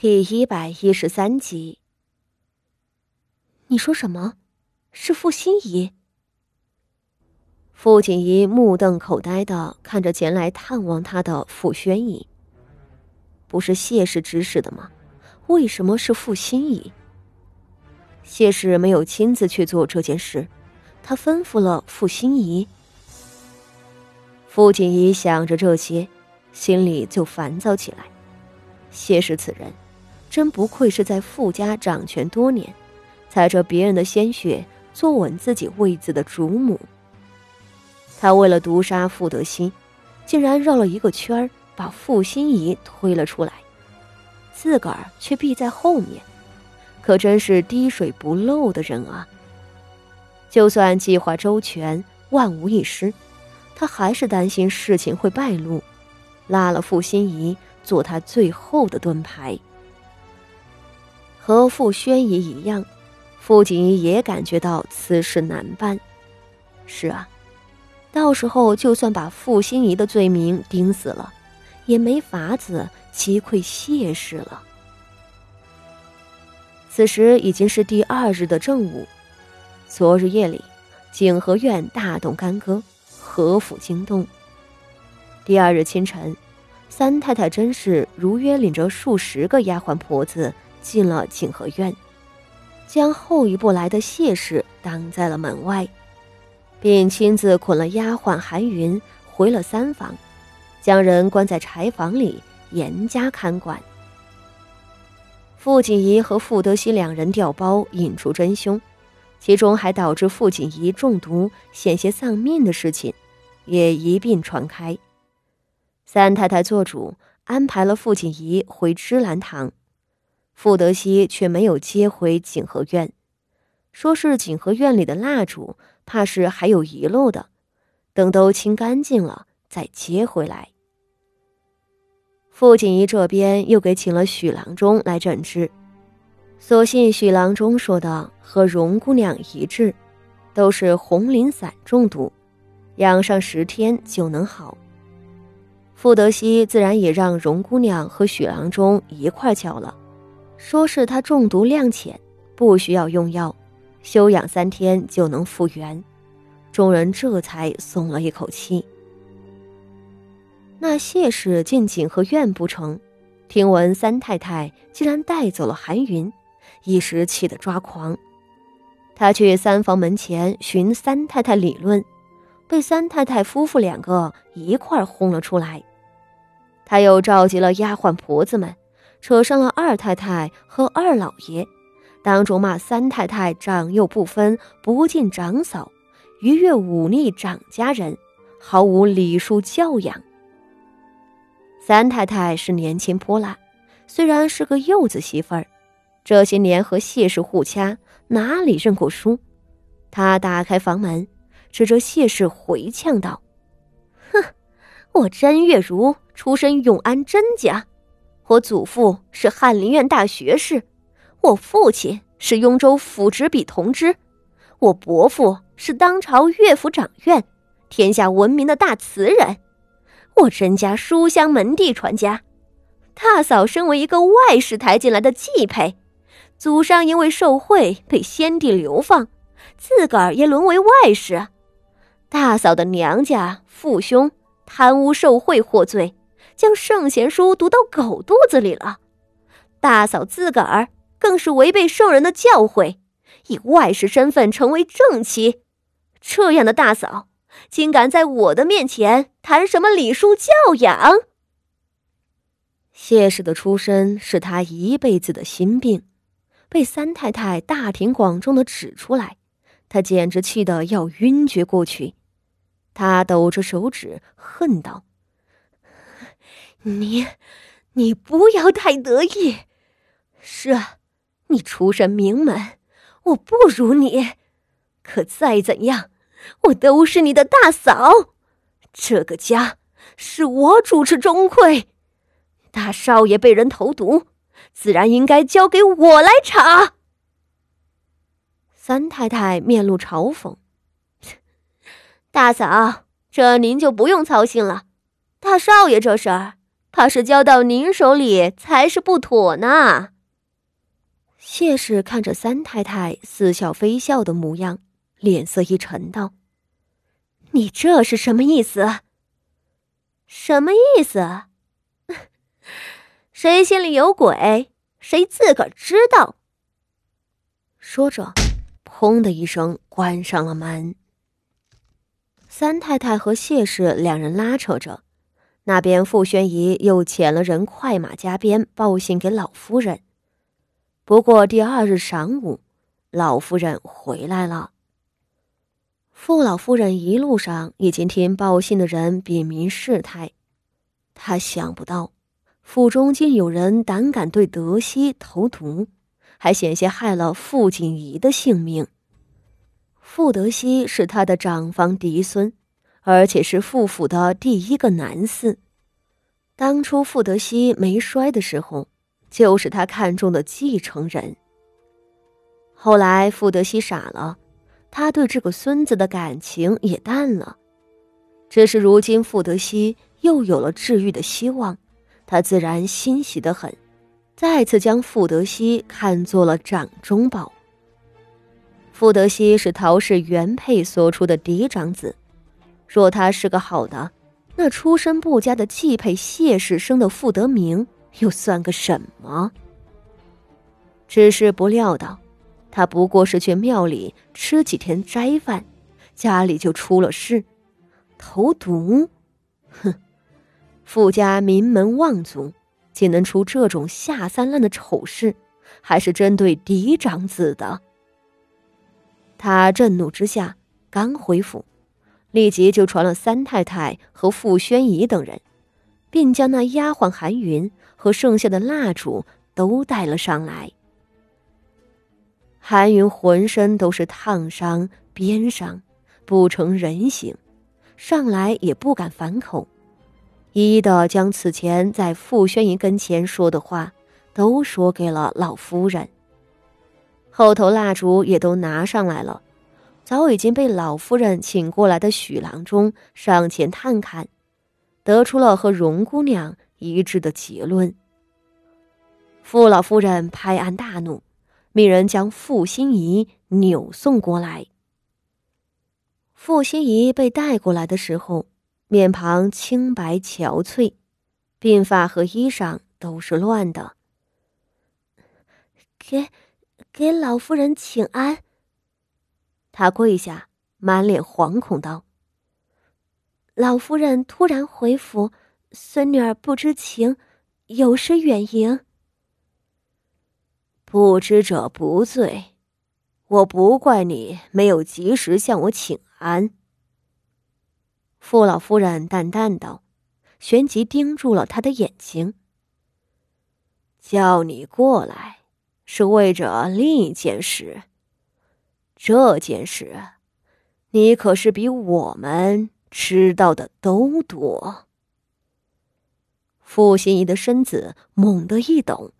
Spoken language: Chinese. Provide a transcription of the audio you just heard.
第一百一十三集。你说什么？是傅心怡？傅锦怡目瞪口呆的看着前来探望他的傅宣仪。不是谢氏指使的吗？为什么是傅心怡？谢氏没有亲自去做这件事，他吩咐了傅心怡。傅锦怡想着这些，心里就烦躁起来。谢氏此人。真不愧是在傅家掌权多年，踩着别人的鲜血坐稳自己位子的主母。他为了毒杀傅德熙，竟然绕了一个圈儿把傅心怡推了出来，自个儿却避在后面，可真是滴水不漏的人啊！就算计划周全，万无一失，他还是担心事情会败露，拉了傅心怡做他最后的盾牌。和傅宣仪一样，傅锦仪也感觉到此事难办。是啊，到时候就算把傅心怡的罪名钉死了，也没法子击溃谢氏了。此时已经是第二日的正午，昨日夜里，景和院大动干戈，何府惊动。第二日清晨，三太太甄氏如约领着数十个丫鬟婆子。进了景和院，将后一步来的谢氏挡在了门外，并亲自捆了丫鬟韩云回了三房，将人关在柴房里严加看管。傅锦仪和傅德熙两人调包引出真凶，其中还导致傅锦仪中毒险些丧命的事情，也一并传开。三太太做主安排了傅锦仪回芝兰堂。傅德熙却没有接回景和院，说是景和院里的蜡烛，怕是还有遗漏的，等都清干净了再接回来。傅锦仪这边又给请了许郎中来诊治，所幸许郎中说的和荣姑娘一致，都是红磷散中毒，养上十天就能好。傅德熙自然也让荣姑娘和许郎中一块叫了。说是他中毒量浅，不需要用药，休养三天就能复原。众人这才松了一口气。那谢氏进景和院不成，听闻三太太竟然带走了韩云，一时气得抓狂。他去三房门前寻三太太理论，被三太太夫妇两个一块轰了出来。他又召集了丫鬟婆子们。扯上了二太太和二老爷，当众骂三太太长幼不分，不敬长嫂，逾越忤逆长家人，毫无礼数教养。三太太是年轻泼辣，虽然是个幼子媳妇儿，这些年和谢氏互掐，哪里认过输？她打开房门，指着谢氏回呛道：“哼，我甄月如出身永安甄家。”我祖父是翰林院大学士，我父亲是雍州府执笔同知，我伯父是当朝乐府掌院，天下闻名的大词人。我甄家书香门第传家，大嫂身为一个外室抬进来的继配，祖上因为受贿被先帝流放，自个儿也沦为外室。大嫂的娘家父兄贪污受贿获罪。将圣贤书读到狗肚子里了，大嫂自个儿更是违背圣人的教诲，以外室身份成为正妻。这样的大嫂，竟敢在我的面前谈什么礼数教养？谢氏的出身是他一辈子的心病，被三太太大庭广众的指出来，他简直气得要晕厥过去。他抖着手指，恨道。你，你不要太得意。是啊，你出身名门，我不如你。可再怎样，我都是你的大嫂。这个家是我主持钟馗，大少爷被人投毒，自然应该交给我来查。三太太面露嘲讽：“ 大嫂，这您就不用操心了。大少爷这事儿。”怕是交到您手里才是不妥呢。谢氏看着三太太似笑非笑的模样，脸色一沉，道：“你这是什么意思？什么意思？谁心里有鬼，谁自个儿知道。”说着，砰的一声关上了门。三太太和谢氏两人拉扯着，那边傅宣仪又遣了人快马加鞭报信给老夫人。不过第二日晌午，老夫人回来了。傅老夫人一路上已经听报信的人禀明事态，她想不到府中竟有人胆敢对德熙投毒，还险些害了傅锦仪的性命。傅德熙是他的长房嫡孙，而且是傅府的第一个男嗣。当初傅德熙没衰的时候，就是他看中的继承人。后来傅德熙傻了，他对这个孙子的感情也淡了。只是如今傅德熙又有了治愈的希望，他自然欣喜的很，再次将傅德熙看作了掌中宝。傅德熙是陶氏原配所出的嫡长子，若他是个好的，那出身不佳的继配谢氏生的傅德明又算个什么？只是不料到，他不过是去庙里吃几天斋饭，家里就出了事，投毒。哼，傅家名门望族，竟能出这种下三滥的丑事，还是针对嫡长子的。他震怒之下，刚回府，立即就传了三太太和傅宣仪等人，并将那丫鬟韩云和剩下的蜡烛都带了上来。韩云浑身都是烫伤、鞭伤，不成人形，上来也不敢反口，一一的将此前在傅宣仪跟前说的话都说给了老夫人。后头蜡烛也都拿上来了，早已经被老夫人请过来的许郎中上前探看，得出了和荣姑娘一致的结论。傅老夫人拍案大怒，命人将傅心怡扭送过来。傅心怡被带过来的时候，面庞清白憔悴，鬓发和衣裳都是乱的。给。给老夫人请安。他跪下，满脸惶恐道：“老夫人突然回府，孙女儿不知情，有失远迎。不知者不罪，我不怪你没有及时向我请安。”傅老夫人淡淡道，旋即盯住了他的眼睛：“叫你过来。”是为着另一件事。这件事，你可是比我们知道的都多。傅心怡的身子猛地一抖，